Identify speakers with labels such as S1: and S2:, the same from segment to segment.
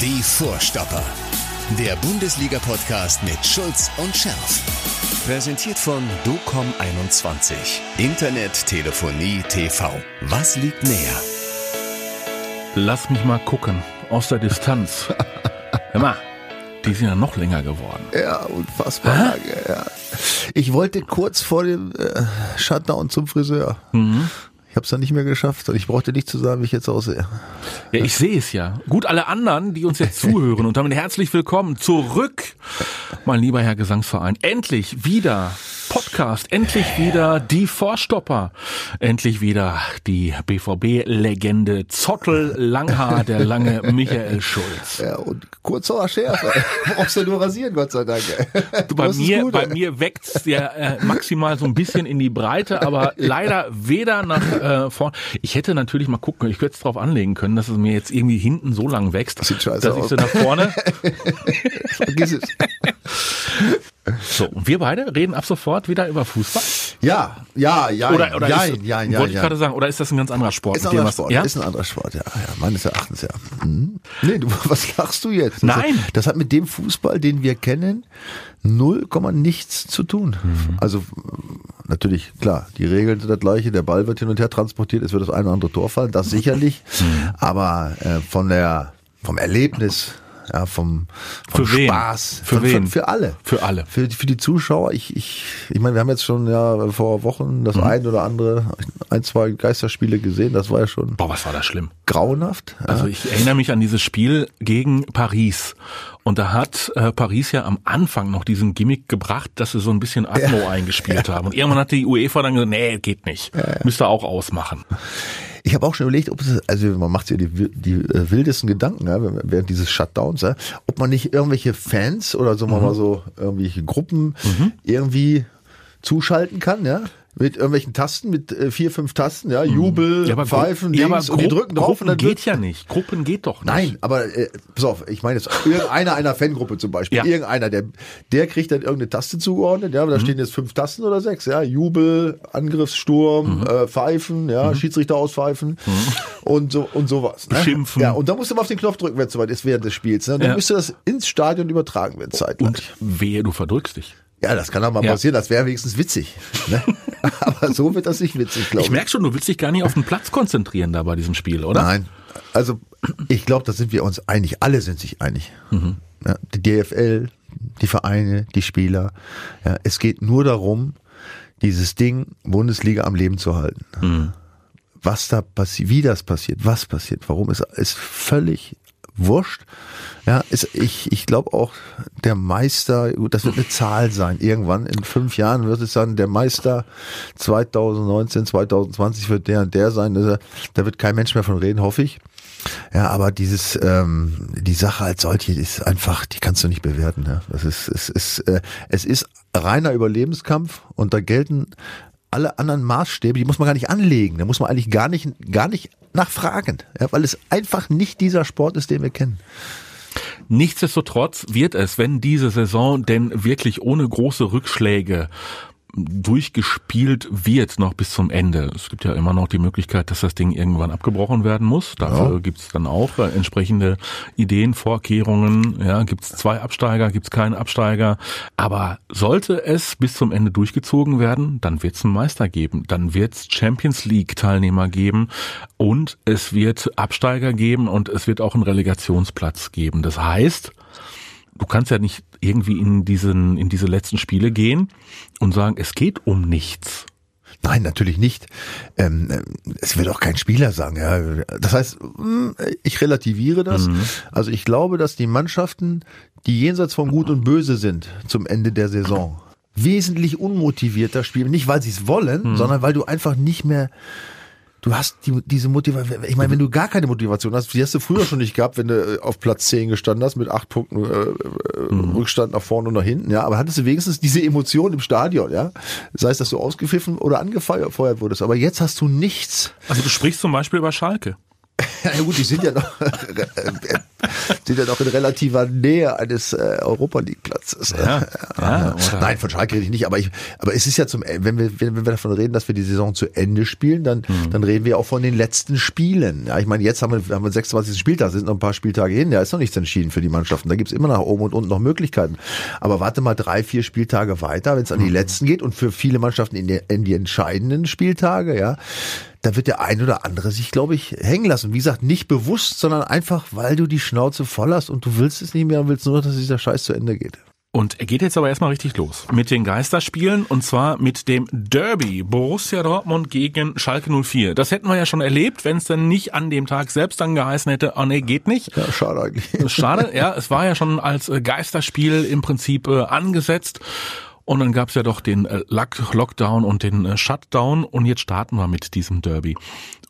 S1: Die Vorstopper. Der Bundesliga-Podcast mit Schulz und Scherf. Präsentiert von DOCOM21. Internet, Telefonie, TV. Was liegt näher?
S2: Lass mich mal gucken. Aus der Distanz. Hör mal, die sind ja noch länger geworden.
S3: Ja, unfassbar
S2: Hä?
S3: lange, ja. Ich wollte kurz vor dem äh, Shutdown zum Friseur.
S2: Mhm.
S3: Ich habe es dann nicht mehr geschafft und ich brauchte nicht zu sagen, wie ich jetzt aussehe.
S2: Ja, ich sehe es ja. Gut, alle anderen, die uns jetzt zuhören und damit herzlich willkommen zurück, mein lieber Herr Gesangsverein. Endlich wieder Podcast, endlich wieder die Vorstopper, endlich wieder die BVB-Legende Zottel Langhaar, der lange Michael Schulz.
S3: Ja, und kurz vor der Schärfe. Brauchst du nur rasieren, Gott sei Dank.
S2: Du, bei
S3: Das
S2: mir,
S3: gut,
S2: bei
S3: ey.
S2: mir wächst der äh, maximal so ein bisschen in die Breite, aber leider weder nach äh, vorn. Ich hätte natürlich mal gucken, ich könnte es drauf anlegen können, dass es mir jetzt irgendwie hinten so lang wächst,
S3: scheiße
S2: dass ich so nach vorne.
S3: Vergiss es.
S2: So, und wir beide reden ab sofort wieder über Fußball.
S3: Ja, ja, ja,
S2: Oder, oder
S3: ja,
S2: ist,
S3: ja, ja,
S2: wollte ich
S3: ja.
S2: gerade sagen, oder ist das ein ganz anderer Sport?
S3: Ist ein anderer Sport,
S2: Ja?
S3: ist ein anderer Sport, ja, ja, meines Erachtens, ja. Mhm. Nee, du, was lachst du jetzt?
S2: Nein.
S3: Hat, das hat mit dem Fußball, den wir kennen, null Komma nichts zu tun.
S2: Mhm.
S3: Also, natürlich, klar, die Regeln sind das gleiche, der Ball wird hin und her transportiert, es wird das eine oder andere Tor fallen, das sicherlich,
S2: Mhm.
S3: aber äh, von der, vom Erlebnis, ja, vom, vom
S2: Für wen?
S3: Spaß,
S2: Für
S3: von,
S2: wen?
S3: Für, für alle.
S2: Für alle.
S3: Für, die- für die Zuschauer, ich, ich, ich meine, wir haben jetzt schon ja vor Wochen das ein oder andere, ein, zwei Geisterspiele gesehen, das war ja schon
S2: Boah, was war das schlimm?
S3: grauenhaft. Ja.
S2: Also ich erinnere mich an dieses Spiel gegen Paris. Und da hat äh, Paris ja am Anfang noch diesen Gimmick gebracht, dass sie so ein bisschen Atmo eingespielt haben. Und irgendwann hat die UEFA dann gesagt, nee, geht nicht. Müsst ihr auch ausmachen.
S3: Ich habe auch schon überlegt, ob es, also man macht sich ja die, die äh, wildesten Gedanken ja, während dieses Shutdowns, ja, ob man nicht irgendwelche Fans oder so mal so irgendwelche Gruppen irgendwie zuschalten kann, ja. Mit irgendwelchen Tasten, mit äh, vier, fünf Tasten, ja, Jubel,
S2: Gru-
S3: Pfeifen,
S2: ja,
S3: Dings, und die drücken drauf
S2: Gruppen
S3: und dann
S2: geht ja nicht. Gruppen geht doch nicht.
S3: Nein, aber äh, pass auf, ich meine jetzt irgendeiner einer Fangruppe zum Beispiel,
S2: Ja.
S3: irgendeiner, der der kriegt dann irgendeine Taste zugeordnet, ja, aber da
S2: Mhm.
S3: stehen jetzt fünf Tasten oder sechs, ja, Jubel, Angriffssturm,
S2: Mhm.
S3: äh, Pfeifen, ja, Schiedsrichter auspfeifen und so und sowas. Ne?
S2: Beschimpfen.
S3: Ja, und da musst du mal auf den Knopf drücken, wenn es soweit ist während des Spiels. Ne? Dann
S2: Ja.
S3: müsste das ins Stadion übertragen werden zeitgleich.
S2: Und wehe, du verdrückst dich.
S3: Ja, das kann auch mal
S2: Ja.
S3: passieren, das wäre wenigstens witzig. Ne? aber so wird das nicht witzig, glaube
S2: Ich merke schon, du willst dich gar nicht auf den Platz konzentrieren da bei diesem Spiel, oder?
S3: Nein. Also ich glaube, da sind wir uns einig. Alle sind sich einig.
S2: Mhm.
S3: Ja, die DFL, die Vereine, die Spieler. Ja, es geht nur darum, dieses Ding Bundesliga am Leben zu halten.
S2: Mhm.
S3: Was da passiert, wie das passiert, was passiert, warum ist, ist völlig wurscht. Ja, ist, ich, ich glaube auch, der Meister, das wird eine Zahl sein. Irgendwann in fünf Jahren wird es dann der Meister 2019, 2020 wird der und der sein. Da da wird kein Mensch mehr von reden, hoffe ich. Ja, aber dieses, ähm, die Sache als solche ist einfach, die kannst du nicht bewerten. Ja. Das ist, es ist, äh, es ist reiner Überlebenskampf und da gelten alle anderen Maßstäbe, die muss man gar nicht anlegen. Da muss man eigentlich gar nicht, gar nicht nachfragen, ja, weil es einfach nicht dieser Sport ist, den wir kennen.
S2: Nichtsdestotrotz wird es, wenn diese Saison denn wirklich ohne große Rückschläge durchgespielt wird noch bis zum Ende. Es gibt ja immer noch die Möglichkeit, dass das Ding irgendwann abgebrochen werden muss. Dafür
S3: Ja.
S2: gibt's dann auch äh, entsprechende Ideen, Vorkehrungen. Ja, gibt's zwei Absteiger, gibt's keinen Absteiger. Aber sollte es bis zum Ende durchgezogen werden, dann wird's einen Meister geben. Dann wird's Champions League Teilnehmer geben und es wird Absteiger geben und es wird auch einen Relegationsplatz geben. Das heißt, du kannst ja nicht irgendwie in diesen, in diese letzten Spiele gehen und sagen, es geht um nichts.
S3: Nein, natürlich nicht. Ähm, äh, es wird auch kein Spieler sagen. Ja. Das heißt, mh, ich relativiere das. Also ich glaube, dass die Mannschaften, die jenseits von Gut und Böse sind zum Ende der Saison, wesentlich unmotivierter spielen. Nicht, weil sie es wollen, sondern weil du einfach nicht mehr Du hast die, diese Motivation. Ich meine, wenn du gar keine Motivation hast, die hast du früher schon nicht gehabt, wenn du äh, auf Platz 10 gestanden hast mit acht Punkten äh, äh, Rückstand nach vorne und nach hinten, ja. Aber hattest du wenigstens diese Emotion im Stadion, ja. Sei es, dass du ausgepfiffen oder angefeuert wurdest. Aber jetzt hast du nichts.
S2: Also du sprichst zum Beispiel über Schalke.
S3: Ja gut, die sind ja noch. sind ja noch in relativer Nähe eines äh, Europa League Platzes.
S2: Ja, ja,
S3: Nein, von Schalke rede ich nicht, aber ich, aber es ist ja zum, wenn wir, wenn wir davon reden, dass wir die Saison zu Ende spielen, dann,
S2: Mhm.
S3: dann reden wir auch von den letzten Spielen. Ja, ich meine, jetzt haben wir, haben wir 26. Spieltag, sind noch ein paar Spieltage hin, da ist noch nichts entschieden für die Mannschaften. Da gibt's immer nach oben und unten noch Möglichkeiten. Aber warte mal drei, vier Spieltage weiter, wenn es an
S2: Mhm.
S3: die letzten geht und für viele Mannschaften in die, in die entscheidenden Spieltage, ja, da wird der ein oder andere sich, glaube ich, hängen lassen. Wie gesagt, nicht bewusst, sondern einfach, weil du die Schnauze voll hast und du willst es nicht mehr und willst nur, dass dieser Scheiß zu Ende geht.
S2: Und er geht jetzt aber erstmal richtig los mit den Geisterspielen und zwar mit dem Derby Borussia Dortmund gegen Schalke 04. Das hätten wir ja schon erlebt, wenn es dann nicht an dem Tag selbst dann geheißen hätte, oh nee, geht nicht.
S3: Ja, schade eigentlich.
S2: Schade, ja, es war ja schon als Geisterspiel im Prinzip äh, angesetzt. Und dann gab's ja doch den äh, Lock Lockdown und den äh, Shutdown und jetzt starten wir mit diesem Derby.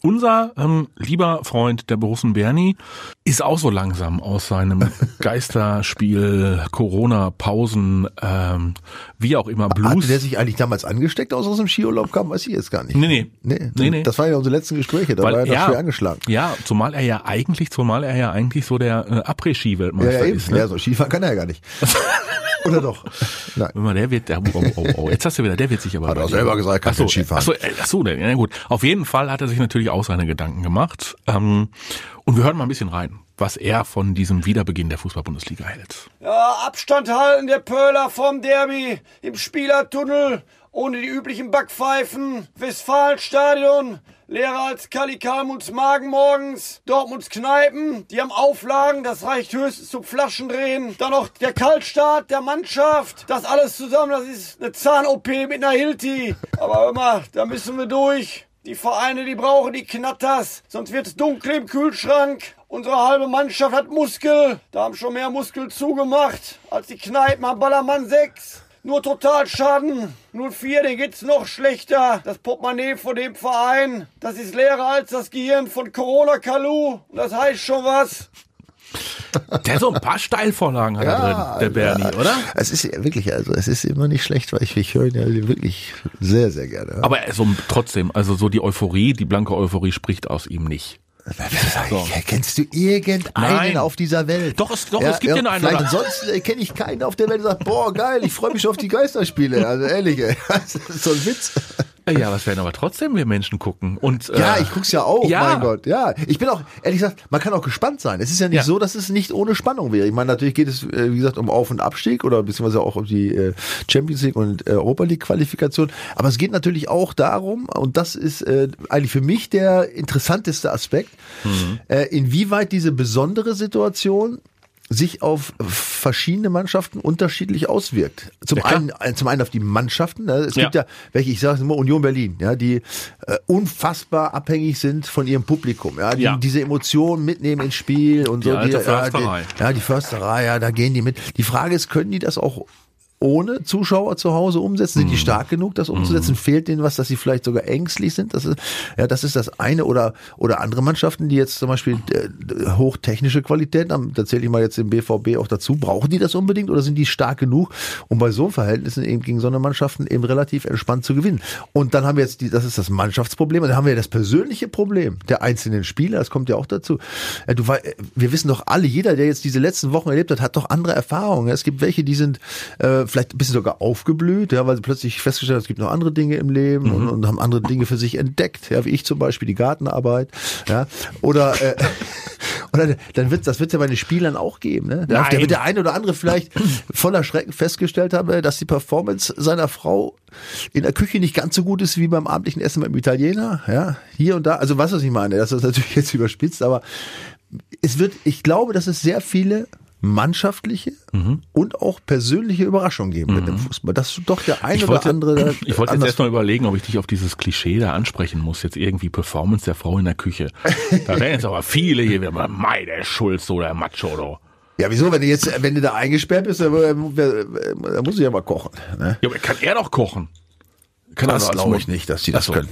S2: Unser ähm, lieber Freund, der Borussen Bernie, ist auch so langsam aus seinem Geisterspiel, Corona-Pausen, ähm, wie auch immer,
S3: Hatte
S2: Blues.
S3: der sich eigentlich damals angesteckt, aus aus dem Skiurlaub kam? Weiß ich jetzt gar nicht.
S2: Nee, nee.
S3: Nee,
S2: Nee, nee.
S3: Das waren ja unsere letzten Gespräche, da war er noch schwer angeschlagen.
S2: Ja, zumal er ja eigentlich, zumal er ja eigentlich so der äh, Après-Ski-Weltmeister
S3: Ja, ja,
S2: ist. Ne?
S3: ja, so Skifahren kann er ja gar nicht. Oder doch? Nein.
S2: Wenn man der wird, der, oh, oh, oh, jetzt hast du wieder, der wird sich aber.
S3: Hat er selber gesagt, kann
S2: Ach so,
S3: kein Skifahren.
S2: Ach so, äh, ach so, ja gut. Auf jeden Fall hat er sich natürlich auch seine Gedanken gemacht. Ähm, und wir hören mal ein bisschen rein, was er von diesem Wiederbeginn der Fußball-Bundesliga hält.
S4: Ja, Abstand halten, der Pöhler vom Derby im Spielertunnel, ohne die üblichen Backpfeifen. Westfalenstadion, leerer als Kali Kalmuts Magen morgens. Dortmunds Kneipen, die haben Auflagen, das reicht höchstens zum Flaschendrehen. Dann noch der Kaltstart der Mannschaft. Das alles zusammen, das ist eine Zahn-OP mit einer Hilti. Aber immer, da müssen wir durch. Die Vereine, die brauchen die Knatters, sonst wird's dunkel im Kühlschrank. Unsere halbe Mannschaft hat Muskel. Da haben schon mehr Muskel zugemacht als die Kneipen am Ballermann 6. Nur Totalschaden. 04, den geht's noch schlechter. Das Portemonnaie von dem Verein, das ist leerer als das Gehirn von Corona Kalu. Und das heißt schon was.
S2: Der so ein paar Steilvorlagen hat er drin, der Bernie,
S3: ja.
S2: oder?
S3: Es ist ja wirklich, also es ist immer nicht schlecht, weil ich, ich höre ihn ja wirklich sehr, sehr gerne.
S2: Aber so trotzdem, also so die Euphorie, die blanke Euphorie spricht aus ihm nicht.
S3: So. Kennst du irgendeinen
S2: Nein.
S3: auf dieser Welt?
S2: Doch, es- doch, es gibt den einen
S3: Vielleicht
S2: oder-
S3: ansonsten äh, kenne ich keinen auf der Welt, der sagt, boah, geil, ich freue mich schon auf die Geisterspiele. Also ehrlich, ey. So ein Witz.
S2: Ja, was werden aber trotzdem wir Menschen gucken. Und,
S3: Ja,
S2: äh,
S3: ich guck's ja auch,
S2: ja.
S3: mein Gott. Ja, ich bin auch, ehrlich gesagt, man kann auch gespannt sein. Es ist ja nicht
S2: Ja.
S3: so, dass es nicht ohne Spannung wäre. Ich meine, natürlich geht es, äh, wie gesagt, um Auf- und Abstieg oder beziehungsweise auch um die äh, Champions League und äh, Europa League Qualifikation. Aber es geht natürlich auch darum, und das ist äh, eigentlich für mich der interessanteste Aspekt,
S2: Mhm.
S3: äh, inwieweit diese besondere Situation sich auf verschiedene Mannschaften unterschiedlich auswirkt. Zum
S2: Ja,
S3: einen, äh, zum einen auf die Mannschaften. Ne? Es
S2: Ja.
S3: gibt ja welche, ich sage es immer, Union Berlin, ja, die äh, unfassbar abhängig sind von ihrem Publikum, ja, die
S2: Ja.
S3: diese Emotionen mitnehmen ins Spiel und
S2: Die
S3: so. ja,
S2: Försterei.
S3: Die, ja, die Försterei, ja, da gehen die mit. Die Frage ist, können die das auch ohne Zuschauer zu Hause umsetzen? Sind die
S2: Mhm.
S3: stark genug, das umzusetzen? Fehlt denen was, dass sie vielleicht sogar ängstlich sind? Das ist, ja, das ist das eine oder, oder andere Mannschaften, die jetzt zum Beispiel äh, hochtechnische Qualitäten haben, da zähle ich mal jetzt den BVB auch dazu. Brauchen die das unbedingt oder sind die stark genug, um bei so Verhältnissen eben gegen so eine Mannschaften eben relativ entspannt zu gewinnen? Und dann haben wir jetzt die, das ist das Mannschaftsproblem und dann haben wir das persönliche Problem der einzelnen Spieler, das kommt ja auch dazu. Äh, Du, äh, wir wissen doch alle, jeder, der jetzt diese letzten Wochen erlebt hat, hat doch andere Erfahrungen. Es gibt welche, die sind äh, vielleicht ein bisschen sogar aufgeblüht, ja, weil sie plötzlich festgestellt haben, es gibt noch andere Dinge im Leben und, und haben andere Dinge für sich entdeckt, ja, wie ich zum Beispiel die Gartenarbeit, ja, oder äh, oder dann wird das wird ja bei den Spielern auch geben, ne? Da wird der eine oder andere vielleicht voller Schrecken festgestellt haben, äh, dass die Performance seiner Frau in der Küche nicht ganz so gut ist wie beim abendlichen Essen beim Italiener, ja, hier und da. Also was was ich meine, das ist natürlich jetzt überspitzt, aber es wird, ich glaube, dass es sehr viele mannschaftliche
S2: Mhm.
S3: und auch persönliche Überraschungen geben wird im Fußball. Dass doch der ein
S2: Ich
S3: oder
S2: wollte,
S3: andere
S2: ich wollte jetzt erstmal überlegen, ob ich dich auf dieses Klischee da ansprechen muss. Jetzt irgendwie Performance der Frau in der Küche. Da werden jetzt aber viele hier wieder mei, der Schulz oder der Macho oder.
S3: Ja, wieso, wenn du jetzt, wenn du da eingesperrt bist, dann, äh, dann musst du ja mal kochen. Ne?
S2: Ja, aber kann er doch kochen? Kann er
S3: Das
S2: als
S3: glaube ich nicht, dass die das
S2: so.
S3: können.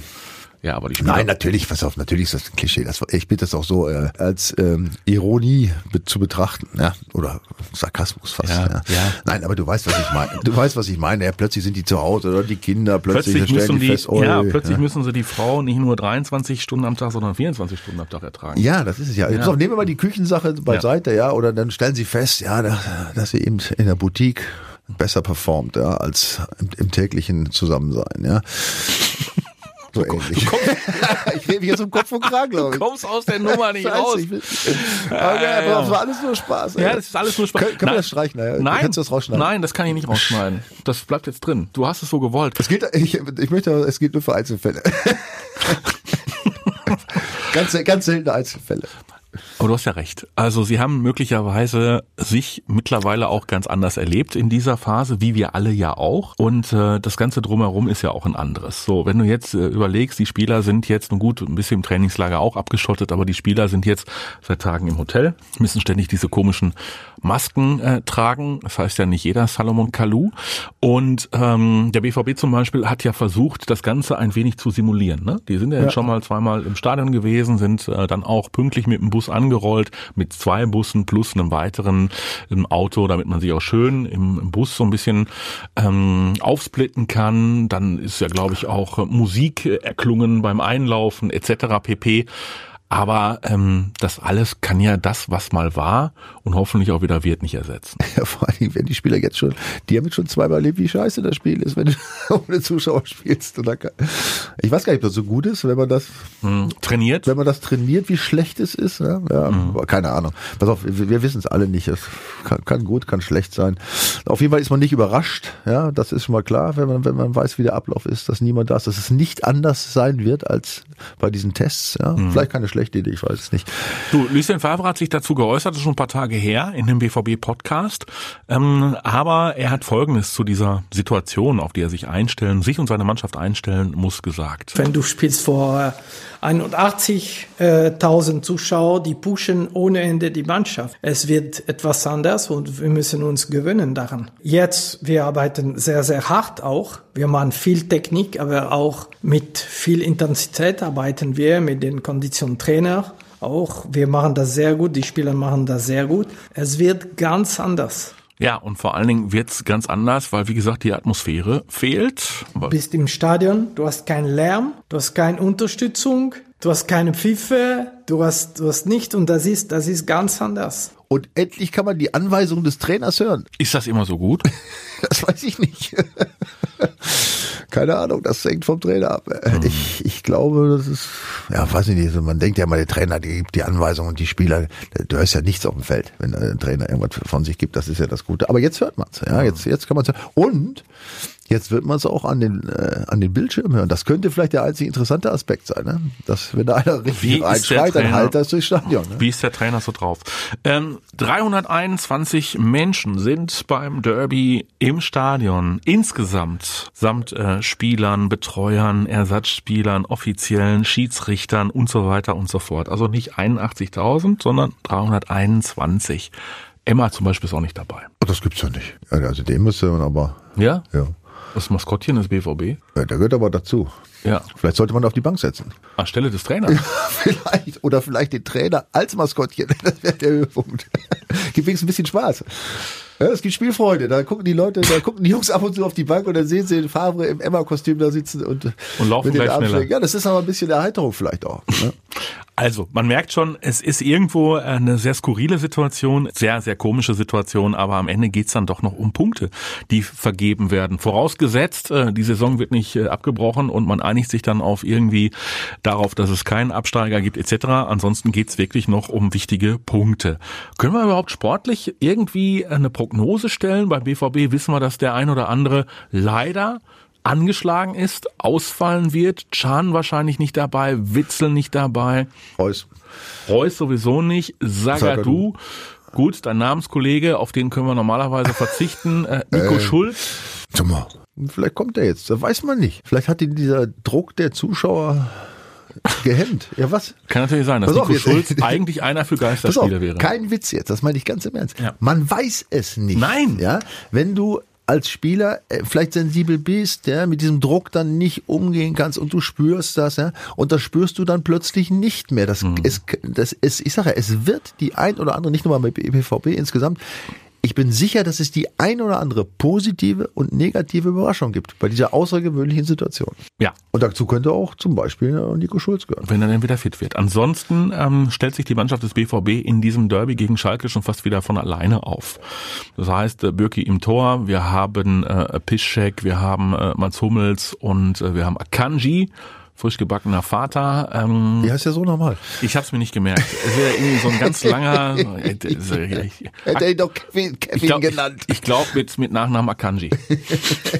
S2: Ja, aber die Spieler.
S3: Nein, natürlich, pass auf, natürlich ist das ein Klischee. Das, ich bitte das auch so äh, als ähm, Ironie zu betrachten, ja, oder Sarkasmus fast.
S2: Ja,
S3: Ja,
S2: ja.
S3: Nein, aber du weißt, was ich meine. Du weißt, was ich meine. Ja, plötzlich sind die zu Hause oder die Kinder, plötzlich,
S2: Plötzlich müssen
S3: die
S2: die,
S3: fest, oh,
S2: ja, plötzlich müssen sie die Frau nicht nur 23 Stunden am Tag, sondern 24 Stunden am Tag ertragen.
S3: Ja, das ist es ja. Pass auf, nehmen wir mal die Küchensache beiseite, ja. oder dann stellen Sie fest, ja, dass, dass sie eben in der Boutique besser performt, ja, als im, im täglichen Zusammensein, ja. So ähnlich. ich rede mich jetzt um Kopf und Kragen, glaube ich.
S2: kommst aus der Nummer nicht raus.
S3: ich will- Okay,
S2: ja.
S3: das war alles nur Spaß.
S2: Ja,
S3: ey.
S2: das ist alles nur Spaß.
S3: Können, können wir das streichen? Ja,
S2: Nein,
S3: Kannst du das rausschneiden?
S2: nein, das kann ich nicht rausschneiden. Das bleibt jetzt drin. Du hast es so gewollt.
S3: Es geht, ich, ich möchte, es geht nur für Einzelfälle. ganz, ganz seltene Einzelfälle.
S2: Aber du hast ja recht. Also sie haben möglicherweise sich mittlerweile auch ganz anders erlebt in dieser Phase, wie wir alle ja auch. Und äh, das Ganze drumherum ist ja auch ein anderes. So, wenn du jetzt äh, überlegst, die Spieler sind jetzt, nun gut, ein bisschen im Trainingslager auch abgeschottet, aber die Spieler sind jetzt seit Tagen im Hotel, müssen ständig diese komischen Masken äh, tragen. Das heißt ja nicht jeder Salomon Kalou. Und ähm, der BVB zum Beispiel hat ja versucht, das Ganze ein wenig zu simulieren. Ne? Die sind ja, jetzt schon mal zweimal im Stadion gewesen, sind äh, dann auch pünktlich mit dem Bus angerollt, mit zwei Bussen plus einem weiteren im Auto, damit man sich auch schön im, im Bus so ein bisschen ähm, aufsplitten kann. Dann ist ja, glaube ich, auch äh, Musik äh, erklungen beim Einlaufen etc. pp. Aber ähm, das alles kann ja das, was mal war und hoffentlich auch wieder wird, nicht ersetzen.
S3: Ja, vor allen Dingen, wenn die Spieler jetzt schon, die haben jetzt schon zweimal erlebt, wie scheiße das Spiel ist, wenn du ohne Zuschauer spielst. Kann, ich weiß gar nicht, ob das so gut ist, wenn man das,
S2: Hm, trainiert?
S3: wenn man das trainiert, wie schlecht es ist. Ja, ja aber keine Ahnung. Pass auf, wir, wir wissen es alle nicht. Es kann, kann gut, kann schlecht sein. Auf jeden Fall ist man nicht überrascht. Ja, das ist schon mal klar, wenn man, wenn man weiß, wie der Ablauf ist, dass niemand da ist, dass es nicht anders sein wird als bei diesen Tests. Ja, vielleicht keine schlechte Idee, ich weiß es nicht.
S2: Du, Lucien Favre hat sich dazu geäußert, das ist schon ein paar Tage her in dem BVB-Podcast. Ähm, aber er hat Folgendes zu dieser Situation, auf die er sich einstellen, sich und seine Mannschaft einstellen muss, gesagt.
S5: Wenn du spielst vor äh, 81.000 Zuschauer, die pushen ohne Ende die Mannschaft. Es wird etwas anders und wir müssen uns gewöhnen daran. Jetzt, wir arbeiten sehr, sehr hart auch. Wir machen viel Technik, aber auch mit viel Intensität arbeiten wir mit den Konditiontrainer. Auch wir machen das sehr gut, die Spieler machen das sehr gut. Es wird ganz anders.
S2: Ja, und vor allen Dingen wird's ganz anders, weil wie gesagt die Atmosphäre fehlt.
S5: bist im Stadion, du hast keinen Lärm, du hast keine Unterstützung, du hast keine Pfiffe, du hast, du hast nicht und das ist, das ist ganz anders.
S3: Und endlich kann man die Anweisung des Trainers hören.
S2: Ist das immer so gut?
S3: Das weiß ich nicht. Keine Ahnung, das hängt vom Trainer ab. Ich, ich glaube, das ist, ja, weiß ich nicht, man denkt ja mal, der Trainer, die gibt die Anweisung und die Spieler, du hörst ja nichts auf dem Feld, wenn der Trainer irgendwas von sich gibt, das ist ja das Gute. Aber jetzt hört man's, ja, jetzt, jetzt kann man's hören. Und jetzt wird man es auch an den, äh, an den Bildschirm hören. Das könnte vielleicht der einzige interessante Aspekt sein, ne? Dass, wenn da einer richtig reinschreit, dann halt das durchs Stadion, ne?
S2: Wie ist der Trainer so drauf? Ähm, 321 Menschen sind beim Derby im Stadion insgesamt samt äh, Spielern, Betreuern, Ersatzspielern, offiziellen Schiedsrichtern und so weiter und so fort. Also nicht 81.000, sondern 321. Emma zum Beispiel ist auch nicht dabei.
S3: Das gibt's ja nicht. Also den müsste man aber,
S2: Ja?
S3: ja.
S2: Das Maskottchen des BVB?
S3: ja. Der gehört aber dazu.
S2: Ja.
S3: Vielleicht sollte man auf die Bank setzen.
S2: Anstelle des Trainers.
S3: Vielleicht. Oder vielleicht den Trainer als Maskottchen. Das wäre der Höhepunkt. Gibt wenigstens ein bisschen Spaß. Ja, es gibt Spielfreude. Da gucken die Leute, da gucken die Jungs ab und zu auf die Bank und dann sehen sie den Favre im Emma-Kostüm da sitzen und,
S2: Und laufen
S3: mit den Armen
S2: schneller.
S3: Ja, das ist aber ein bisschen Erheiterung vielleicht auch. Ne?
S2: Also, man merkt schon, es ist irgendwo eine sehr skurrile Situation, sehr, sehr komische Situation, aber am Ende geht's dann doch noch um Punkte, die vergeben werden. Vorausgesetzt, äh, die Saison wird nicht äh, abgebrochen und man einigt sich dann auf irgendwie darauf, dass es keinen Absteiger gibt etc. Ansonsten geht's wirklich noch um wichtige Punkte. Können wir überhaupt sportlich irgendwie eine Prognose stellen? Beim BVB wissen wir, dass der ein oder andere leider angeschlagen ist, ausfallen wird. Chan wahrscheinlich nicht dabei, Witzel nicht dabei,
S3: Reus.
S2: Reus sowieso nicht, Sagadu. Gut, dein Namenskollege, auf den können wir normalerweise verzichten. Äh, Nico Schulz.
S3: Sag mal, vielleicht kommt er jetzt. Das weiß man nicht. Vielleicht hat ihn dieser Druck der Zuschauer gehemmt. Ja, was?
S2: Kann natürlich sein, dass
S3: Pass auf,
S2: Nico
S3: jetzt-
S2: Schulz eigentlich einer für
S3: Pass auf,
S2: Geisterspiele wäre.
S3: kein Witz jetzt, das meine ich ganz im Ernst.
S2: Ja.
S3: Man weiß es nicht.
S2: Nein.
S3: Ja, wenn du als Spieler äh, vielleicht sensibel bist, ja, mit diesem Druck dann nicht umgehen kannst und du spürst das, ja, und das spürst du dann plötzlich nicht mehr. Das, es, das, es, ich sage ja, es wird die ein oder andere, nicht nur mal bei BVB insgesamt, ich bin sicher, dass es die ein oder andere positive und negative Überraschung gibt bei dieser außergewöhnlichen Situation.
S2: Ja.
S3: Und dazu könnte auch zum Beispiel äh, Nico Schulz gehören.
S2: Wenn er dann wieder fit wird. Ansonsten ähm, stellt sich die Mannschaft des BVB in diesem Derby gegen Schalke schon fast wieder von alleine auf. Das heißt, äh, Birki im Tor, wir haben äh, Piszczek, wir haben äh, Mats Hummels und äh, wir haben Akanji frisch gebackener Vater. Ähm,
S3: Wie heißt der so nochmal?
S2: Ich habe es mir nicht gemerkt. Es wäre irgendwie so ein ganz langer.
S3: Hätte ihn doch Kevin, Kevin
S2: ich glaub,
S3: genannt.
S2: Ich, ich glaube mit, mit Nachnamen Akanji.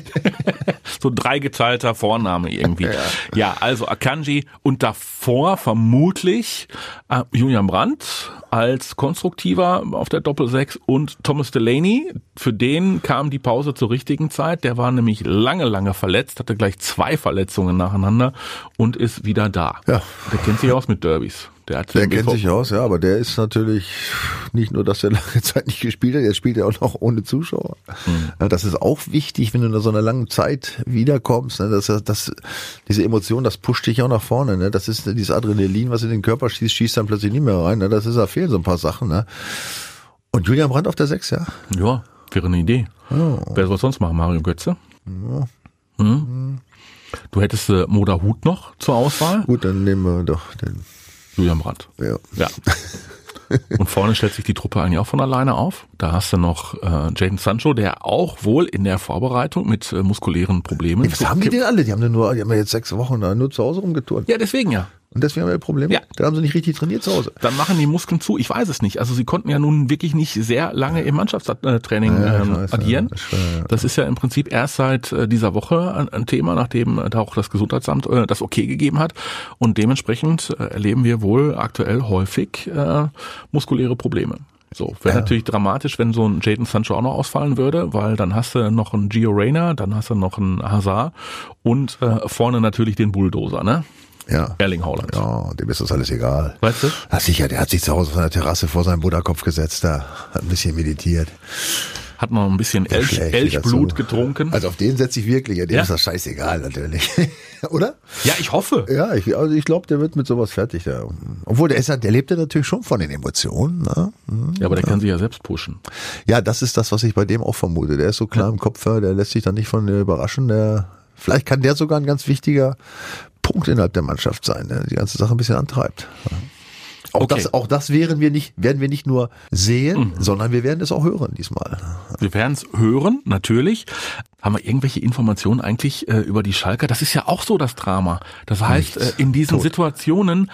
S2: so dreigeteilter Vorname irgendwie. Ja. ja, also Akanji und davor vermutlich äh, Julian Brandt als konstruktiver auf der Doppel-6 und Thomas Delaney. Für den kam die Pause zur richtigen Zeit. Der war nämlich lange, lange verletzt, hatte gleich zwei Verletzungen nacheinander und ist wieder da. Ja. Der kennt sich aus mit Derbys.
S3: Der, der kennt sich aus, ja, aber der ist natürlich nicht nur, dass er lange Zeit nicht gespielt hat, jetzt spielt er auch noch ohne Zuschauer. Mhm. Das ist auch wichtig, wenn du nach so einer langen Zeit wiederkommst. Ne? Das, das, diese Emotion, das pusht dich auch nach vorne. Ne? Das ist dieses Adrenalin, was in den Körper schießt, schießt dann plötzlich nicht mehr rein. Ne? Das ist, da fehlen so ein paar Sachen. Ne? Und Julian Brandt auf der 6, ja?
S2: Ja, wäre eine Idee. Oh. Wer soll sonst machen? Mario Götze? Ja. Hm? Du hättest äh, Moda Hut noch zur Auswahl?
S3: Gut, dann nehmen wir doch den
S2: Julian Brandt.
S3: Ja.
S2: ja. Und vorne stellt sich die Truppe eigentlich auch von alleine auf. Da hast du noch äh, Jaden Sancho, der auch wohl in der Vorbereitung mit äh, muskulären Problemen.
S3: Ja, was haben die denn alle? Die haben nur, die haben ja jetzt sechs Wochen nur zu Hause rumgeturnt.
S2: Ja, deswegen ja.
S3: Und deswegen haben wir Probleme. Ja. Da haben sie nicht richtig trainiert zu Hause.
S2: Dann machen die Muskeln zu. Ich weiß es nicht. Also sie konnten ja nun wirklich nicht sehr lange im Mannschaftstraining ja, ähm, weiß, agieren. Ja, das, ist ja im Prinzip erst seit äh, dieser Woche ein, ein, Thema, nachdem da auch das Gesundheitsamt äh, das okay gegeben hat. Und dementsprechend äh, erleben wir wohl aktuell häufig äh, muskuläre Probleme. So, wäre ja. natürlich dramatisch, wenn so ein Jaden Sancho auch noch ausfallen würde, weil dann hast du noch einen Gio Reyna, dann hast du noch einen Hazard und äh, vorne natürlich den Bulldozer, ne?
S3: Ja.
S2: Erling Haaland.
S3: Ja, dem ist das alles egal.
S2: Weißt du?
S3: Ja, sicher, der hat sich zu Hause auf der Terrasse vor seinen Buddha-Kopf gesetzt, da hat ein bisschen meditiert.
S2: Hat noch ein bisschen Elch, Elchblut so. getrunken.
S3: Also auf den setze ich wirklich, dem ja. ist das scheißegal natürlich. Oder?
S2: Ja, ich hoffe.
S3: Ja, ich, also ich glaube, der wird mit sowas fertig. Der, obwohl, der, ist, der lebt ja natürlich schon von den Emotionen. Ne?
S2: Ja, aber der ja. kann sich ja selbst pushen.
S3: Ja, das ist das, was ich bei dem auch vermute. Der ist so klar ja. im Kopf, der lässt sich dann nicht von der überraschen. Der, vielleicht kann der sogar ein ganz wichtiger Punkt innerhalb der Mannschaft sein, der die ganze Sache ein bisschen antreibt. Auch, okay. das, auch das wären wir nicht, werden wir nicht nur sehen, mhm. sondern wir werden es auch hören diesmal.
S2: Wir werden es hören, natürlich. Haben wir irgendwelche Informationen eigentlich äh, über die Schalker? Das ist ja auch so das Drama. Das heißt, äh, in diesen Tot. Situationen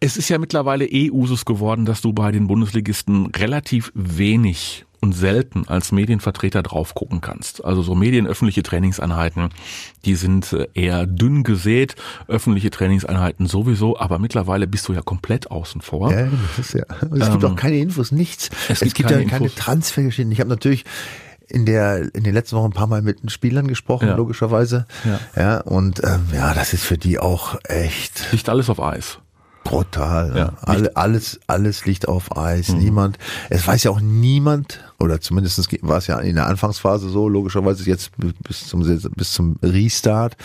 S2: es ist ja mittlerweile eh Usus geworden, dass du bei den Bundesligisten relativ wenig und selten als Medienvertreter drauf gucken kannst. Also so medienöffentliche Trainingseinheiten, die sind äh, eher dünn gesät, öffentliche Trainingseinheiten sowieso, aber mittlerweile bist du ja komplett außen vor.
S3: Ja, das ist ja. Und es ähm, gibt auch keine Infos, nichts. Es, es gibt, keine ja keine Transfergeschichten. Ich habe natürlich in der in den letzten Wochen ein paar Mal mit den Spielern gesprochen, ja. logischerweise. Ja. ja und ähm, ja, das ist für die auch echt.
S2: Liegt alles auf Eis.
S3: Brutal. Ja, Alle, alles, alles liegt auf Eis. Mhm. Niemand, es weiß ja auch niemand, oder zumindest war es ja in der Anfangsphase so, logischerweise jetzt bis zum, bis zum Restart,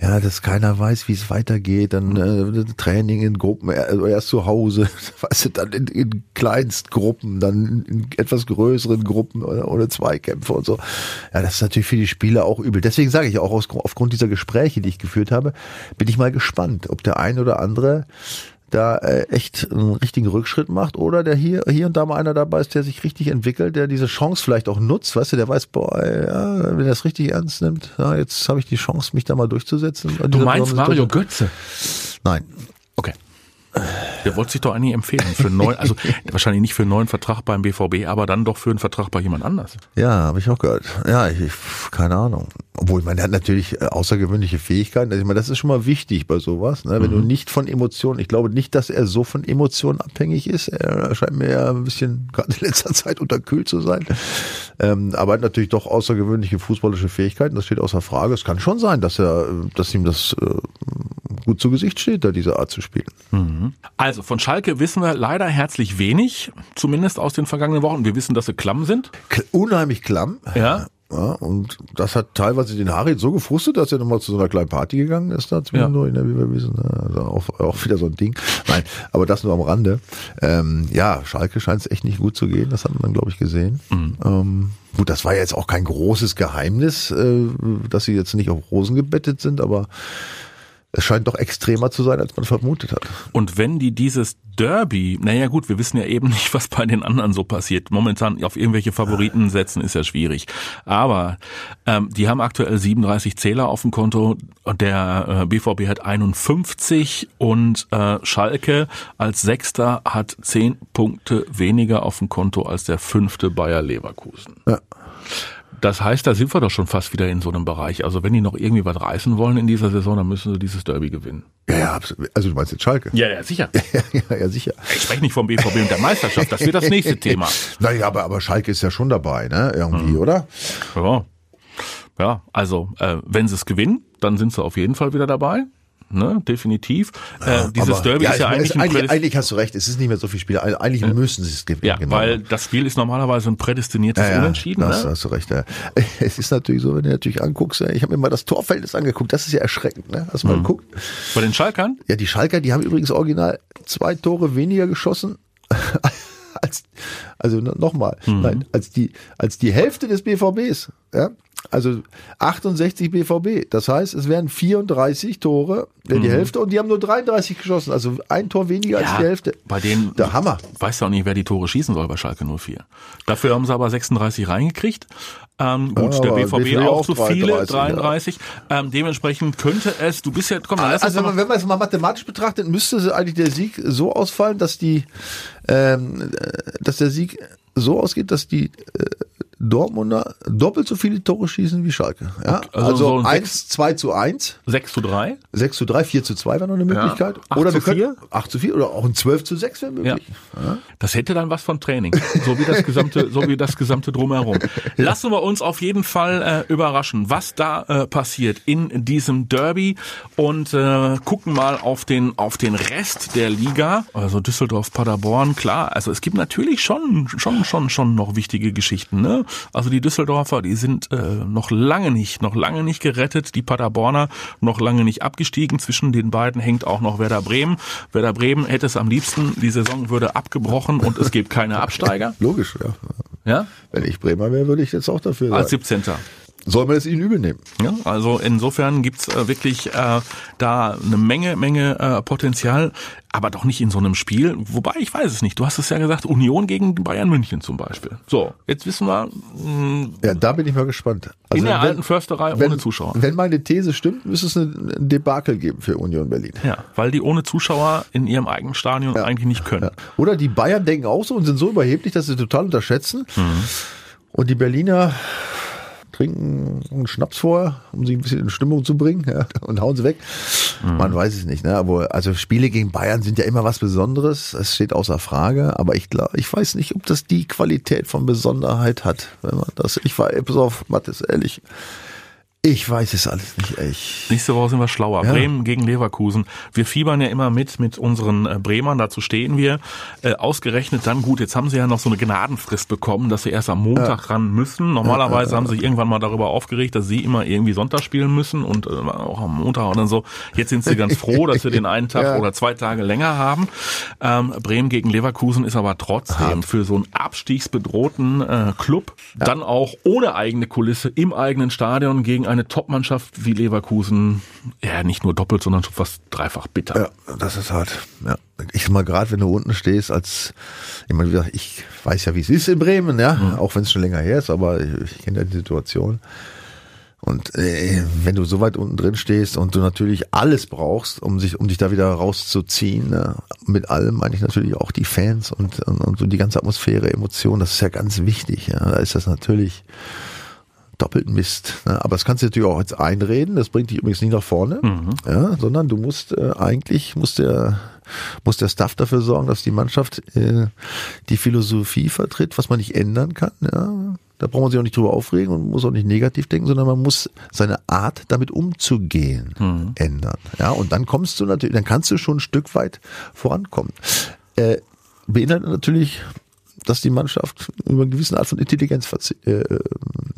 S3: ja, dass keiner weiß, wie es weitergeht, dann äh, Training in Gruppen, also erst zu Hause, weißt du, dann in, in Kleinstgruppen, dann in etwas größeren Gruppen oder, oder Zweikämpfe und so. Ja, das ist natürlich für die Spieler auch übel. Deswegen sage ich auch aus, aufgrund dieser Gespräche, die ich geführt habe, bin ich mal gespannt, ob der ein oder andere da äh, echt einen richtigen Rückschritt macht oder der hier, hier und da mal einer dabei ist, der sich richtig entwickelt, der diese Chance vielleicht auch nutzt, weißt du, der weiß, boah, ja, wenn er es richtig ernst nimmt, ja, jetzt habe ich die Chance, mich da mal durchzusetzen.
S2: Du meinst Mario Götze?
S3: Nein.
S2: Okay. Der wollte sich doch eigentlich empfehlen für einen neuen, also wahrscheinlich nicht für einen neuen Vertrag beim BVB, aber dann doch für einen Vertrag bei jemand anders.
S3: Ja, habe ich auch gehört. Ja, ich, keine Ahnung. Obwohl, man hat natürlich äh, außergewöhnliche Fähigkeiten. Also ich meine, das ist schon mal wichtig bei sowas. Ne? Wenn mhm. du nicht von Emotionen, ich glaube nicht, dass er so von Emotionen abhängig ist. Er scheint mir ja ein bisschen gerade in letzter Zeit unterkühlt zu sein. Ähm, aber hat natürlich doch außergewöhnliche fußballische Fähigkeiten. Das steht außer Frage. Es kann schon sein, dass er, dass ihm das äh, gut zu Gesicht steht, da diese Art zu spielen.
S2: Mhm. Also von Schalke wissen wir leider herzlich wenig, zumindest aus den vergangenen Wochen. Wir wissen, dass sie klamm sind.
S3: Unheimlich klamm.
S2: Ja.
S3: Ja, und das hat teilweise den Harit so gefrustet, dass er nochmal zu so einer kleinen Party gegangen ist da zwischendurch, ja. ne, wie wir wissen. Ne? Also auch, auch wieder so ein Ding. Nein, aber das nur am Rande. Ähm, ja, Schalke scheint es echt nicht gut zu gehen, das hat man, glaube ich, gesehen. Mhm. Ähm, gut, das war ja jetzt auch kein großes Geheimnis, äh, dass sie jetzt nicht auf Rosen gebettet sind, aber es scheint doch extremer zu sein, als man vermutet hat.
S2: Und wenn die dieses Derby, naja gut, wir wissen ja eben nicht, was bei den anderen so passiert. Momentan auf irgendwelche Favoriten setzen ist ja schwierig. Aber ähm, die haben aktuell 37 Zähler auf dem Konto. Der äh, BVB hat 51 und äh, Schalke als Sechster hat 10 Punkte weniger auf dem Konto als der fünfte Bayer Leverkusen. Ja. Das heißt, da sind wir doch schon fast wieder in so einem Bereich. Also wenn die noch irgendwie was reißen wollen in dieser Saison, dann müssen sie dieses Derby gewinnen.
S3: Ja, ja, absolut. Also du meinst jetzt Schalke?
S2: Ja, ja, sicher.
S3: Ja, ja, ja sicher.
S2: Ich spreche nicht vom BVB und der Meisterschaft. Das wird das nächste Thema.
S3: Naja, aber, aber Schalke ist ja schon dabei, ne? Irgendwie, mhm. oder?
S2: Ja. Ja, also äh, wenn sie es gewinnen, dann sind sie auf jeden Fall wieder dabei ne, definitiv. Ja, äh, dieses Derby ja, ist ja eigentlich,
S3: eigentlich, eigentlich hast du recht, es ist nicht mehr so viel Spiel. Eigentlich ja. müssen sie es gewinnen.
S2: Ja, genau. weil das Spiel ist normalerweise ein prädestiniertes ja, Unentschieden.
S3: Das ne? hast du recht. Ja. Es ist natürlich so, wenn du natürlich anguckst, ich habe mir mal das Torverhältnis angeguckt, das ist ja erschreckend. Ne? Hast du mal mhm. geguckt?
S2: Bei den Schalkern?
S3: Ja, die Schalker, die haben übrigens original zwei Tore weniger geschossen als, also nochmal, mhm. nein, als die, als die Hälfte des BVBs. Ja? Also 68 BVB. Das heißt, es wären 34 Tore, äh, die mhm. Hälfte, und die haben nur 33 geschossen. Also ein Tor weniger ja, als die Hälfte.
S2: Bei denen,
S3: der Hammer.
S2: Weiß ja auch nicht, wer die Tore schießen soll bei Schalke 04. Dafür haben sie aber 36 reingekriegt. Ähm, gut, ja, der BVB, BVB auch so viele, 33. Ja. Ähm, dementsprechend könnte es, du bist ja, komm,
S3: dann Also, wenn man, wenn man es mal mathematisch betrachtet, müsste eigentlich der Sieg so ausfallen, dass die, ähm, dass der Sieg so ausgeht, dass die äh, Dortmunder doppelt so viele Tore schießen wie Schalke. Ja? Okay, also, also so 1, 2 zu 1.
S2: 6 zu 3.
S3: 6 zu 3, 4 zu 2 wäre noch eine Möglichkeit. Ja,
S2: 8 oder zu 4.
S3: 8 zu 4 oder auch ein 12 zu 6 wäre möglich.
S2: Ja. Ja. Das hätte dann was von Training. So wie das gesamte, so wie das gesamte Drumherum. Lassen wir uns auf jeden Fall äh, überraschen, was da äh, passiert in diesem Derby und äh, gucken mal auf den, auf den Rest der Liga. Also Düsseldorf, Paderborn, klar. Also es gibt natürlich schon, schon, schon, schon noch wichtige Geschichten, ne? Also die Düsseldorfer, die sind äh, noch lange nicht, noch lange nicht gerettet. Die Paderborner noch lange nicht abgestiegen. Zwischen den beiden hängt auch noch Werder Bremen. Werder Bremen hätte es am liebsten, die Saison würde abgebrochen und es gibt keine Absteiger.
S3: Logisch, ja. Ja? Wenn ich Bremer wäre, würde ich jetzt auch dafür
S2: sein. Als 17
S3: soll man es ihnen übel nehmen.
S2: Ja, also insofern gibt's äh, wirklich äh, da eine Menge, Menge äh, Potenzial, aber doch nicht in so einem Spiel. Wobei, ich weiß es nicht. Du hast es ja gesagt, Union gegen Bayern München zum Beispiel. So, jetzt wissen wir. Mh,
S3: hm, ja, da bin ich mal gespannt.
S2: Also in der wenn, alten Försterei
S3: wenn,
S2: ohne Zuschauer.
S3: Wenn meine These stimmt, müsste es ein Debakel geben für Union Berlin.
S2: Ja, weil die ohne Zuschauer in ihrem eigenen Stadion ja. eigentlich nicht können. Ja.
S3: Oder die Bayern denken auch so und sind so überheblich, dass sie total unterschätzen. Mhm. Und die Berliner trinken einen Schnaps vor, um sich ein bisschen in Stimmung zu bringen ja, und hauen sie weg. Mhm. Man weiß es nicht, ne? Aber also Spiele gegen Bayern sind ja immer was Besonderes. Es steht außer Frage. Aber ich glaube, ich weiß nicht, ob das die Qualität von Besonderheit hat, wenn man das. Ich war, pass auf, Mathis, ehrlich. Ich weiß es alles nicht, echt.
S2: Nächste Woche sind wir schlauer. Ja. Bremen gegen Leverkusen. Wir fiebern ja immer mit, mit unseren äh, Bremern, dazu stehen wir. Äh, ausgerechnet dann, gut, jetzt haben sie ja noch so eine Gnadenfrist bekommen, dass sie erst am Montag ja. ran müssen. Normalerweise ja, haben sie sich irgendwann mal darüber aufgeregt, dass sie immer irgendwie Sonntag spielen müssen und äh, auch am Montag und dann so. Jetzt sind sie ganz froh, dass sie den einen Tag oder zwei Tage länger haben. Ähm, Bremen gegen Leverkusen ist aber trotzdem für so einen abstiegsbedrohten äh, Club dann auch ohne eigene Kulisse im eigenen Stadion gegen eine Topmannschaft wie Leverkusen ja nicht nur doppelt, sondern schon fast dreifach bitter.
S3: Ja, das ist hart. Ja. Ich sag mal, gerade wenn du unten stehst, als ich, meine, ich weiß ja, wie es ist in Bremen, ja, mhm. auch wenn es schon länger her ist, aber ich, ich kenne ja die Situation. Und äh, wenn du so weit unten drin stehst und du natürlich alles brauchst, um sich, um dich da wieder rauszuziehen, ne? mit allem meine ich natürlich auch die Fans und, und, und so die ganze Atmosphäre, Emotionen, das ist ja ganz wichtig. Ja? Da ist das natürlich doppelt Mist. Ne? Aber das kannst du natürlich auch jetzt einreden, das bringt dich übrigens nie nach vorne, mhm. ja, sondern du musst äh, eigentlich, muss der, muss der Staff dafür sorgen, dass die Mannschaft äh, die Philosophie vertritt, was man nicht ändern kann. Ja. Da braucht man sich auch nicht drüber aufregen und muss auch nicht negativ denken, sondern man muss seine Art, damit umzugehen, mhm. ändern. Ja, und dann kommst du natürlich, dann kannst du schon ein Stück weit vorankommen. Äh, beinhaltet natürlich dass die Mannschaft über eine gewisse Art von Intelligenz äh, äh,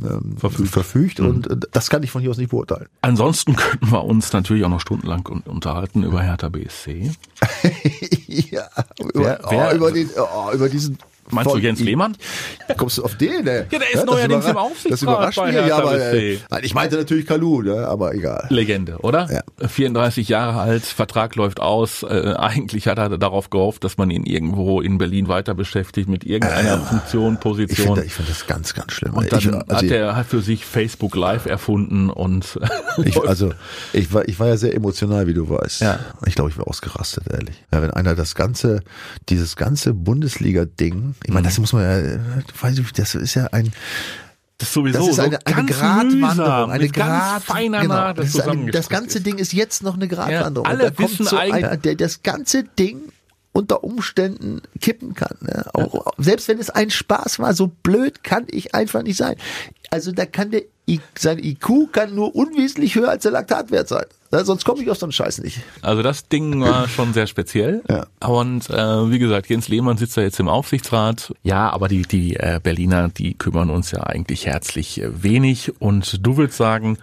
S3: ähm,
S2: Verfügt.
S3: verfügt. Und äh, das kann ich von hier aus nicht beurteilen.
S2: Ansonsten könnten wir uns natürlich auch noch stundenlang un- unterhalten über Hertha BSC.
S3: ja, über,
S2: Wer- wer-
S3: oh, über, den, oh, über diesen.
S2: Meinst du
S3: voll-
S2: Jens Lehmann?
S3: Kommst du auf den? Ne?
S2: Ja, der ist
S3: das
S2: neuerdings im Aufsichtsrat
S3: Das überrascht mich. Ja, aber, äh, ich meinte natürlich Kalu, ne? aber egal.
S2: Legende, oder?
S3: Ja.
S2: 34 Jahre alt, Vertrag läuft aus. Äh, eigentlich hat er darauf gehofft, dass man ihn irgendwo in Berlin weiter beschäftigt mit irgendeiner Funktion,
S3: Ich
S2: Position.
S3: ich finde das ganz, ganz schlimm.
S2: und dann
S3: ich, also,
S2: hat er hat für sich Facebook Live erfunden und
S3: ich, also ich war, ich war ja sehr emotional, wie du weißt.
S2: Ja.
S3: Ich glaube, ich war ausgerastet, ehrlich. Ja, wenn einer das ganze, dieses ganze Bundesliga-Ding, ich meine, das muss man ja, das ist ja ein,
S2: das sowieso
S3: das ist eine,
S2: so
S3: eine Gratwanderung, eine Grad,
S2: feiner
S3: genau,
S2: Nadel
S3: das, ist eine, das ganze
S2: ist.
S3: Ding ist jetzt noch eine Gratwanderung.
S2: Ja, alle
S3: da kommt
S2: wissen
S3: so einer, der das ganze Ding unter Umständen kippen kann. Ne? Auch, Selbst wenn es ein Spaß war, so blöd kann ich einfach nicht sein. Also da kann der I, sein IQ kann nur unwesentlich höher als der Laktatwert sein. Sonst komme ich auf so einen Scheiß nicht.
S2: Also das Ding war schon sehr speziell.
S3: Ja.
S2: Und äh, wie gesagt, Jens Lehmann sitzt da jetzt im Aufsichtsrat. Ja, aber die, die äh, Berliner, die kümmern uns ja eigentlich herzlich äh, wenig. Und du willst sagen,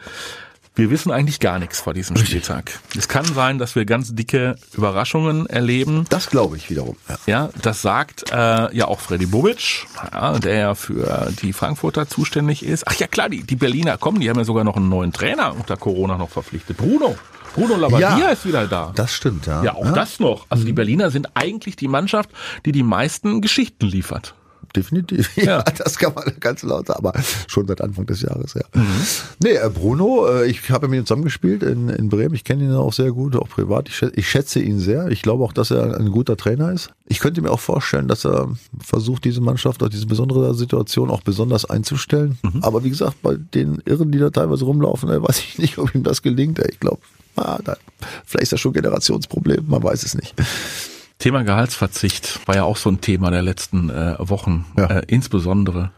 S2: wir wissen eigentlich gar nichts vor diesem Spieltag. Es kann sein, dass wir ganz dicke Überraschungen erleben.
S3: Das glaube ich wiederum. Ja.
S2: Ja, das sagt äh, ja auch Freddy Bobic, ja, der ja für die Frankfurter zuständig ist. Ach ja klar, die, die Berliner kommen, die haben ja sogar noch einen neuen Trainer unter Corona noch verpflichtet. Bruno. Bruno Labbadia
S3: Ja.
S2: ist wieder da.
S3: Das stimmt, ja.
S2: Ja, auch das noch. Also die Berliner sind eigentlich die Mannschaft, die die meisten Geschichten liefert.
S3: Definitiv. Ja, das kann man ganz laut sagen, aber schon seit Anfang des Jahres, ja.
S2: Mhm.
S3: Nee, äh, Bruno, äh, ich habe mit ihm zusammengespielt in, in Bremen. Ich kenne ihn auch sehr gut, auch privat. Ich schätze, ich schätze ihn sehr. Ich glaube auch, dass er ein guter Trainer ist. Ich könnte mir auch vorstellen, dass er versucht, diese Mannschaft auf diese besondere Situation auch besonders einzustellen.
S2: Mhm.
S3: Aber wie gesagt, bei den Irren, die da teilweise rumlaufen, weiß ich nicht, ob ihm das gelingt. Ich glaube, ah, vielleicht ist das schon ein Generationsproblem, man weiß es nicht.
S2: Thema Gehaltsverzicht war ja auch so ein Thema der letzten äh, Wochen,
S3: Ja.
S2: äh, insbesondere.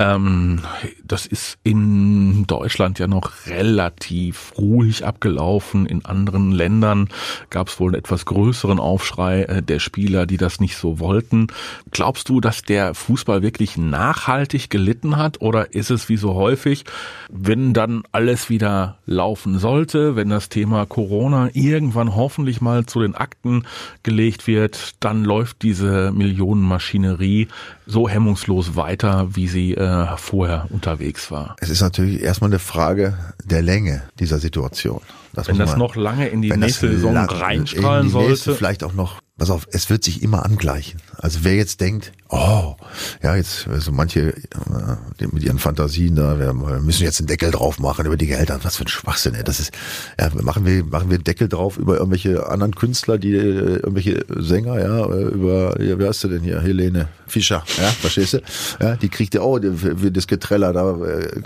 S2: Ähm, das ist in Deutschland ja noch relativ ruhig abgelaufen. In anderen Ländern gab es wohl einen etwas größeren Aufschrei äh, der Spieler, die das nicht so wollten. Glaubst du, dass der Fußball wirklich nachhaltig gelitten hat oder ist es wie so häufig, wenn dann alles wieder laufen sollte, wenn das Thema Corona irgendwann hoffentlich mal zu den Akten gelegt wird, dann läuft diese Millionenmaschinerie so hemmungslos weiter, wie sie äh, vorher unterwegs war.
S3: Es ist natürlich erstmal eine Frage der Länge dieser Situation. Das
S2: Wenn das
S3: man-
S2: noch lange in die nächste Saison reinstrahlen
S3: in die nächste
S2: sollte.
S3: Vielleicht auch noch, pass auf, es wird sich immer angleichen. Also wer jetzt denkt, oh, ja, jetzt, also manche äh, mit ihren Fantasien da, wir müssen jetzt einen Deckel drauf machen über die Gehälter. Was für ein Schwachsinn, ey. Das ist, ja, machen wir, machen wir einen Deckel drauf über irgendwelche anderen Künstler, die, äh, irgendwelche Sänger, ja, äh, über, ja, wer hast du denn hier? Helene Fischer, ja, verstehst du? Ja, die kriegt ja auch für, für das Getreller da, äh, äh,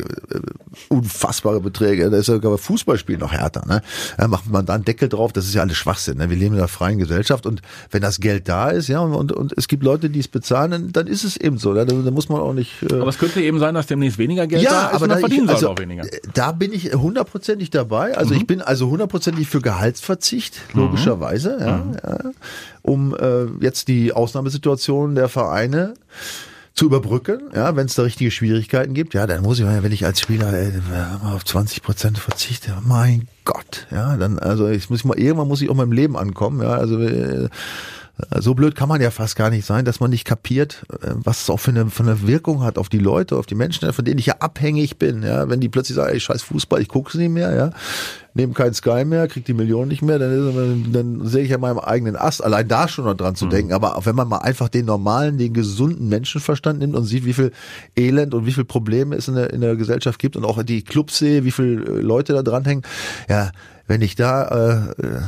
S3: unfassbare Beträge. Da ist ja sogar Fußballspiel noch härter, ne? Ja, macht man da einen Deckel drauf, das ist ja alles Schwachsinn, ne? Wir leben in einer freien Gesellschaft und wenn das Geld da ist, ja, und, und es gibt Leute, die es bezahlen, dann, dann ist es eben so, ne? da, da muss man auch nicht, äh,
S2: Aber es könnte eben sein, dass demnächst weniger Geld da ist und dann verdienen sie
S3: also,
S2: auch weniger.
S3: äh, Da bin ich hundertprozentig dabei. Also ich bin also hundertprozentig für Gehaltsverzicht, logischerweise, ja, ja, um äh, jetzt die Ausnahmesituation der Vereine zu überbrücken, ja, wenn es da richtige Schwierigkeiten gibt, ja, dann muss ich, wenn ich als Spieler äh, auf 20 Prozent verzichte, mein Gott, ja, dann, also ich muss mal, irgendwann muss ich auch mal im Leben ankommen, ja, also äh, so blöd kann man ja fast gar nicht sein, dass man nicht kapiert, äh, was es auch für eine, für eine Wirkung hat auf die Leute, auf die Menschen, von denen ich ja abhängig bin. Ja, wenn die plötzlich sagen, ey, scheiß Fußball, ich gucke nicht mehr, ja, nehme keinen Sky mehr, krieg die Millionen nicht mehr, dann, dann sehe ich ja meinem eigenen Ast. Allein da schon noch dran zu denken. Aber wenn man mal einfach den normalen, den gesunden Menschenverstand nimmt und sieht, wie viel Elend und wie viel Probleme es in der, in der Gesellschaft gibt und auch die Clubs sehe, wie viele Leute da dranhängen, ja, wenn ich da äh,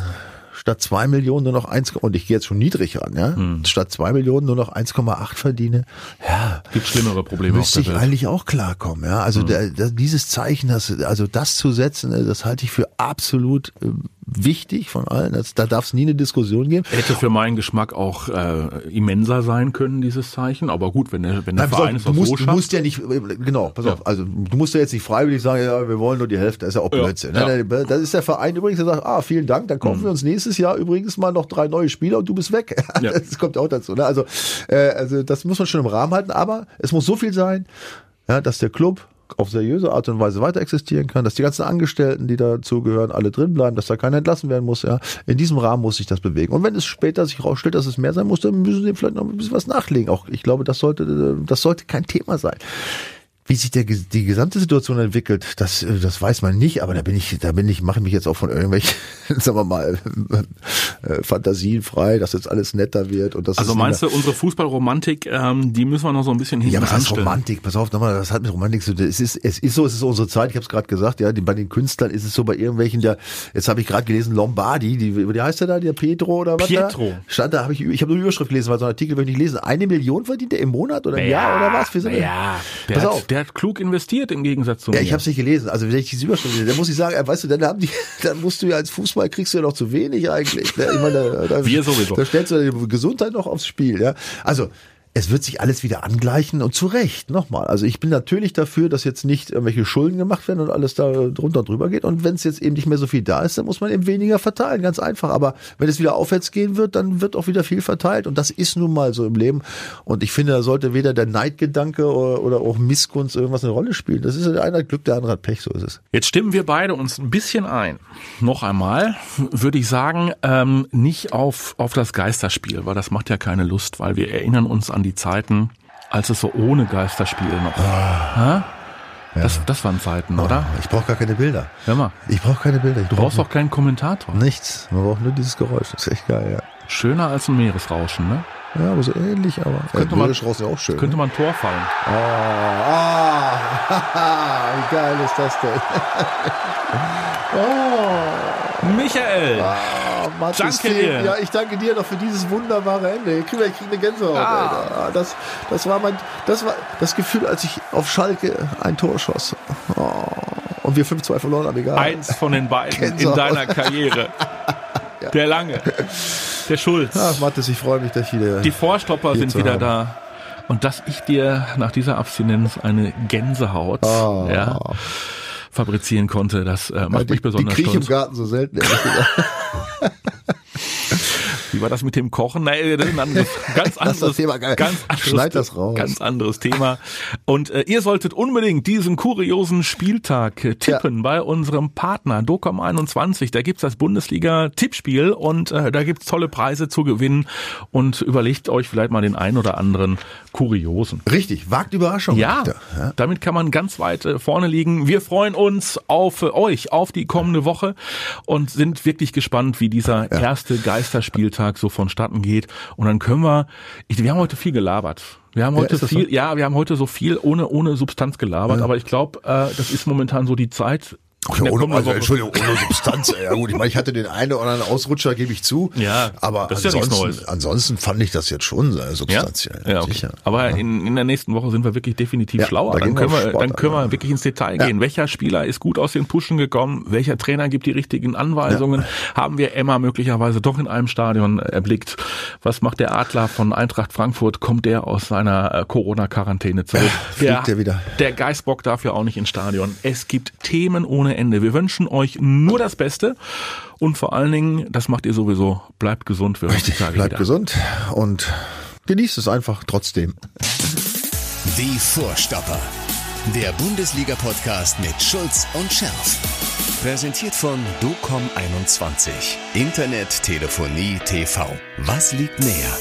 S3: statt zwei Millionen nur noch eins und ich gehe jetzt schon niedrig ran, ja, statt zwei Millionen nur noch 1,8 verdiene, ja,
S2: Gibt schlimmere Probleme
S3: müsste ich eigentlich auch klarkommen, ja. Also der, der, dieses Zeichen, das, also das zu setzen, äh, das halte ich für absolut äh, wichtig von allen. Das, da darf es nie eine Diskussion geben.
S2: Hätte für meinen Geschmack auch äh, immenser sein können, dieses Zeichen. Aber gut, wenn der, wenn der
S3: Nein,
S2: Verein
S3: auf,
S2: es
S3: du musst,
S2: so
S3: du
S2: schafft.
S3: musst ja nicht, genau, pass auf, also du musst ja jetzt nicht freiwillig sagen, ja, wir wollen nur die Hälfte, das ist ja auch
S2: Ja,
S3: Blödsinn.
S2: ja.
S3: Nein, nein, Das ist der Verein übrigens, der sagt, ah, vielen Dank, dann kaufen wir uns nächstes Jahr übrigens mal noch drei neue Spieler und du bist weg.
S2: Ja.
S3: Das kommt auch dazu. Ne? Also, äh, also das muss man schon im Rahmen halten, aber es muss so viel sein, ja, dass der Club auf seriöse Art und Weise weiter existieren kann, dass die ganzen Angestellten, die dazugehören, alle drin bleiben, dass da keiner entlassen werden muss. Ja, in diesem Rahmen muss sich das bewegen. Und wenn es später sich herausstellt, dass es mehr sein muss, dann müssen sie vielleicht noch ein bisschen was nachlegen. Auch ich glaube, das sollte, das sollte kein Thema sein. Wie sich der, die gesamte Situation entwickelt, das, äh, das weiß man nicht, aber da bin ich, da bin ich, mache ich mich jetzt auch von irgendwelchen, sagen wir mal, äh, Fantasien frei, dass jetzt alles netter wird und das
S2: Also meinst du, unsere Fußballromantik, ähm, die müssen wir noch so ein bisschen hinten
S3: ja, was heißt? Romantik? Pass auf, nochmal, das hat mit Romantik zu tun. Es ist, es ist so, es ist unsere Zeit. Ich habe es gerade gesagt, ja, die, bei den Künstlern ist es so, bei irgendwelchen, der, jetzt habe ich gerade gelesen, Lombardi, die, wie heißt der da, der Pietro oder was?
S2: Pietro.
S3: Da? Stand da, habe ich, ich habe nur die Überschrift gelesen, weil so ein Artikel würde ich nicht lesen. Eine Million verdient er im Monat oder im Jahr oder was? So eine-
S2: ja, der
S3: Pass auf.
S2: der hat klug investiert im Gegensatz zu
S3: Ja,
S2: mir.
S3: ich habe es nicht gelesen. Also wenn ich diese lese, dann muss ich sagen, äh, weißt du, dann haben die, dann musst du ja als Fußball kriegst du ja noch zu wenig eigentlich. Ne? Ich meine, da, da,
S2: Wir sowieso.
S3: Da stellst du deine Gesundheit noch aufs Spiel. Ja, also es wird sich alles wieder angleichen und zu Recht, nochmal. Also ich bin natürlich dafür, dass jetzt nicht irgendwelche Schulden gemacht werden und alles da drunter und drüber geht. Und wenn es jetzt eben nicht mehr so viel da ist, dann muss man eben weniger verteilen, ganz einfach. Aber wenn es wieder aufwärts gehen wird, dann wird auch wieder viel verteilt. Und das ist nun mal so im Leben. Und ich finde, da sollte weder der Neidgedanke oder, auch Missgunst irgendwas eine Rolle spielen. Das ist der eine hat Glück, der andere hat Pech, so ist es.
S2: Jetzt stimmen wir beide uns ein bisschen ein. Noch einmal würde ich sagen, ähm, nicht auf, auf das Geisterspiel, weil das macht ja keine Lust, weil wir erinnern uns an die Zeiten, als es so ohne Geisterspiel noch.
S3: Ah.
S2: Hä? Das, das waren Zeiten, oder?
S3: Ich brauche gar keine Bilder.
S2: Hör mal,
S3: Ich brauche keine Bilder. Ich
S2: du brauchst auch keinen Kommentator.
S3: nichts. Man braucht nur dieses Geräusch. Das ist echt geil,
S2: Schöner als ein Meeresrauschen, ne?
S3: ja. Ja, aber so ähnlich, aber.
S2: Könnte
S3: ja,
S2: man-
S3: ja auch schön.
S2: Könnte man ein Tor fallen.
S3: Ah, ah, wie geil ist das denn? oh,
S2: Michael!
S3: ah, Mattes
S2: Danke.
S3: Ja, ich danke dir noch für dieses wunderbare Ende. Ich kriege ich krieg eine Gänsehaut.
S2: Ah.
S3: Ah, Das, das war mein, das war das Gefühl, als ich auf Schalke ein Tor schoss. Oh, und wir 5-2 verloren haben, egal.
S2: Eins von den beiden in
S3: Gänsehaut.
S2: deiner Karriere. Der Lange. Der Schulz.
S3: Ach, Mattes, ich freue mich, dass ich wieder.
S2: Die Vorstopper sind wieder
S3: haben.
S2: da. Und dass ich dir nach dieser Abstinenz eine Gänsehaut
S3: Ah.
S2: ja, fabrizieren konnte, das äh, macht
S3: die,
S2: mich besonders
S3: die kriege ich im
S2: stolz.
S3: Garten so selten.
S2: Wie war das mit dem Kochen? Nein, das ist ein anderes, ganz
S3: das
S2: anderes,
S3: Thema geil.
S2: ganz anderes,
S3: Schneid das raus.
S2: ganz anderes Thema. Und äh, ihr solltet unbedingt diesen kuriosen Spieltag äh, tippen bei unserem Partner Docom21. Da gibt's das Bundesliga-Tippspiel und äh, da gibt's tolle Preise zu gewinnen. Und überlegt euch vielleicht mal den ein oder anderen kuriosen.
S3: Richtig, wagt Überraschung.
S2: Ja,
S3: ja.
S2: damit kann man ganz weit äh, vorne liegen. Wir freuen uns auf äh, euch, auf die kommende Woche und sind wirklich gespannt, wie dieser erste Geisterspieltag so vonstatten geht. Und dann können wir, ich, wir haben heute viel gelabert. Wir haben
S3: Ja,
S2: heute
S3: das
S2: viel,
S3: so?
S2: ja, wir haben heute so viel ohne, ohne Substanz gelabert, aber ich glaube, äh, das ist momentan so die Zeit.
S3: Ach ja,
S2: der
S3: ohne, also. Entschuldigung, ohne Substanz. Ja gut, ich meine, ich hatte den einen oder anderen Ausrutscher, gebe ich zu.
S2: Ja,
S3: aber
S2: ist ja
S3: ansonsten, ansonsten fand ich das jetzt schon äh,
S2: Ja,
S3: substanziell.
S2: ja okay.
S3: sicher.
S2: aber in, in der nächsten Woche sind wir wirklich definitiv
S3: Ja,
S2: schlauer.
S3: da
S2: Dann können wir,
S3: Sport
S2: dann können wir wirklich ins Detail gehen. Welcher Spieler ist gut aus den Puschen gekommen? Welcher Trainer gibt die richtigen Anweisungen? Haben wir Emma möglicherweise doch in einem Stadion erblickt? Was macht der Adler von Eintracht Frankfurt? Kommt der aus seiner äh, Corona-Quarantäne zurück?
S3: fliegt der wieder.
S2: Der Geißbock darf ja auch nicht ins Stadion. Es gibt Themen ohne Ende. Wir wünschen euch nur das Beste und vor allen Dingen, das macht ihr sowieso, bleibt gesund. Wir
S3: Richtig, bleibt
S2: wieder.
S3: gesund und genießt es einfach trotzdem.
S1: Die Vorstopper. Der Bundesliga-Podcast mit Schulz und Scherf. Präsentiert von DOCOM21. Internet, Telefonie, TV. Was liegt näher?